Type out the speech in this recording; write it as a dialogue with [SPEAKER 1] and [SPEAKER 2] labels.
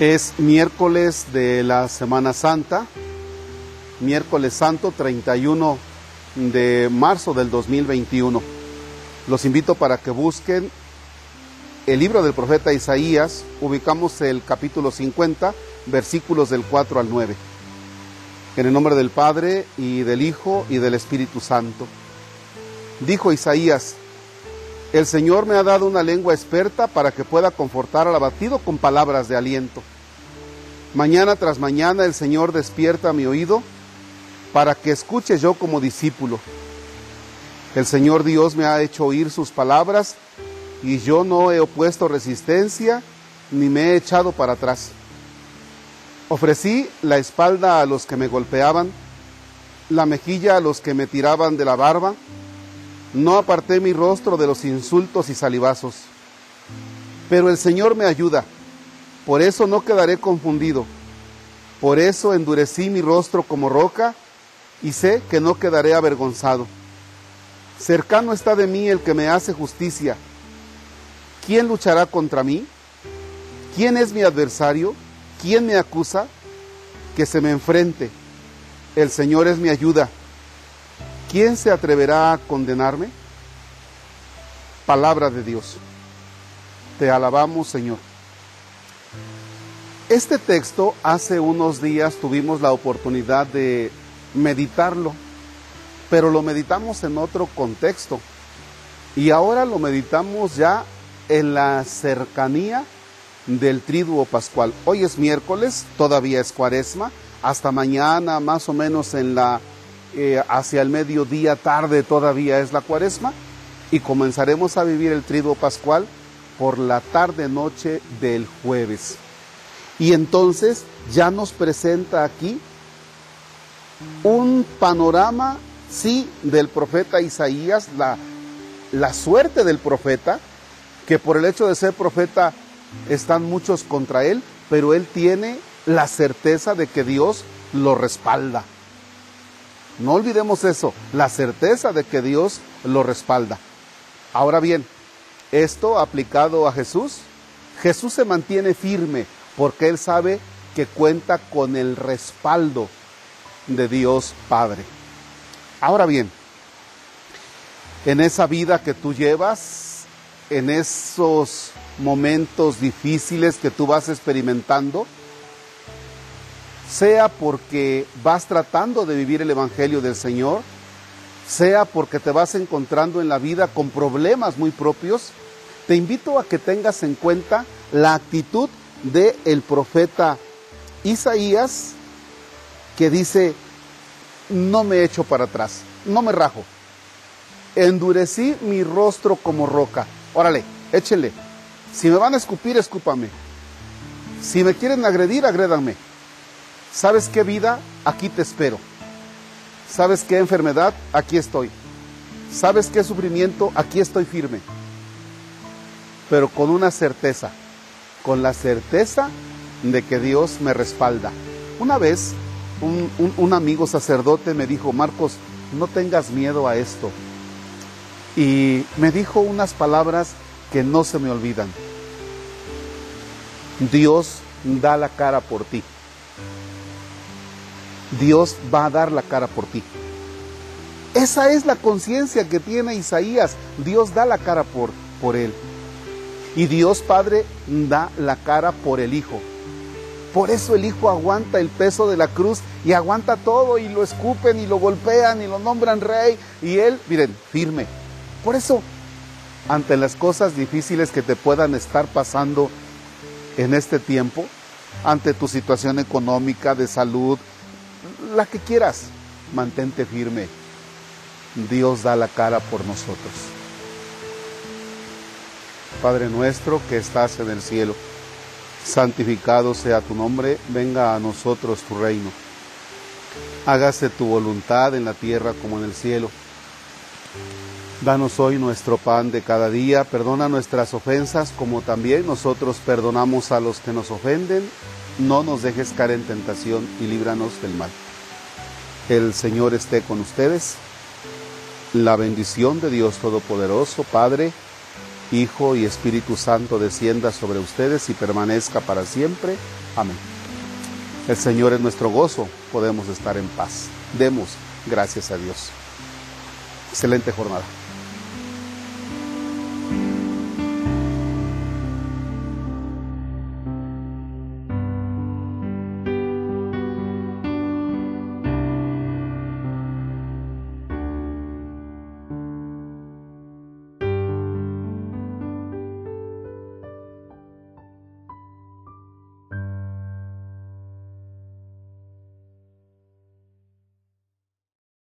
[SPEAKER 1] Es miércoles de la Semana Santa, miércoles santo 31 de marzo del 2021. Los invito para que busquen el libro del profeta Isaías, ubicamos el capítulo 50, versículos del 4 al 9. En el nombre del Padre y del Hijo y del Espíritu Santo. Dijo Isaías, el Señor me ha dado una lengua experta para que pueda confortar al abatido con palabras de aliento. Mañana tras mañana el Señor despierta mi oído para que escuche yo como discípulo. El Señor Dios me ha hecho oír sus palabras y yo no he opuesto resistencia ni me he echado para atrás. Ofrecí la espalda a los que me golpeaban, la mejilla a los que me tiraban de la barba, no aparté mi rostro de los insultos y salivazos. Pero el Señor me ayuda, por eso no quedaré confundido. Por eso endurecí mi rostro como roca y sé que no quedaré avergonzado. Cercano está de mí el que me hace justicia. ¿Quién luchará contra mí? ¿Quién es mi adversario? ¿Quién me acusa? Que se me enfrente. El Señor es mi ayuda. ¿Quién se atreverá a condenarme? Palabra de Dios. Te alabamos, Señor. Este texto hace unos días tuvimos la oportunidad de meditarlo, pero lo meditamos en otro contexto. Y ahora lo meditamos ya en la cercanía del triduo pascual. Hoy es miércoles, todavía es cuaresma, hasta mañana más o menos en la eh, hacia el mediodía tarde todavía es la cuaresma y comenzaremos a vivir el triduo pascual por la tarde noche del jueves. Y entonces ya nos presenta aquí un panorama, sí, del profeta Isaías, la, la suerte del profeta, que por el hecho de ser profeta están muchos contra él, pero él tiene la certeza de que Dios lo respalda. No olvidemos eso, la certeza de que Dios lo respalda. Ahora bien, esto aplicado a Jesús, Jesús se mantiene firme porque él sabe que cuenta con el respaldo de Dios Padre. Ahora bien, en esa vida que tú llevas, en esos momentos difíciles que tú vas experimentando, sea porque vas tratando de vivir el Evangelio del Señor, sea porque te vas encontrando en la vida con problemas muy propios, te invito a que tengas en cuenta la actitud del el profeta Isaías que dice, no me echo para atrás, no me rajo, endurecí mi rostro como roca. Órale, échele. Si me van a escupir, escúpame. Si me quieren agredir, agrédanme ¿Sabes qué vida? Aquí te espero. ¿Sabes qué enfermedad? Aquí estoy. ¿Sabes qué sufrimiento? Aquí estoy firme. Pero con una certeza, con la certeza de que Dios me respalda. Una vez un, amigo sacerdote me dijo, Marcos, no tengas miedo a esto. Y me dijo unas palabras que no se me olvidan. Dios da la cara por ti. Dios va a dar la cara por ti. Esa es la conciencia que tiene Isaías. Dios da la cara por, por él. Y Dios Padre da la cara por el Hijo. Por eso el Hijo aguanta el peso de la cruz y aguanta todo y lo escupen y lo golpean y lo nombran rey. Y él, miren, firme. Por eso, ante las cosas difíciles que te puedan estar pasando en este tiempo, ante tu situación económica, de salud, la que quieras, mantente firme. Dios da la cara por nosotros. Padre nuestro que estás en el cielo, santificado sea tu nombre, venga a nosotros tu reino. Hágase tu voluntad en la tierra como en el cielo. Danos hoy nuestro pan de cada día, perdona nuestras ofensas como también nosotros perdonamos a los que nos ofenden no nos dejes caer en tentación y líbranos del mal. El Señor esté con ustedes. La bendición de Dios Todopoderoso, Padre, Hijo y Espíritu Santo descienda sobre ustedes y permanezca para siempre. Amén. El Señor es nuestro gozo, podemos estar en paz. Demos gracias a Dios. Excelente jornada.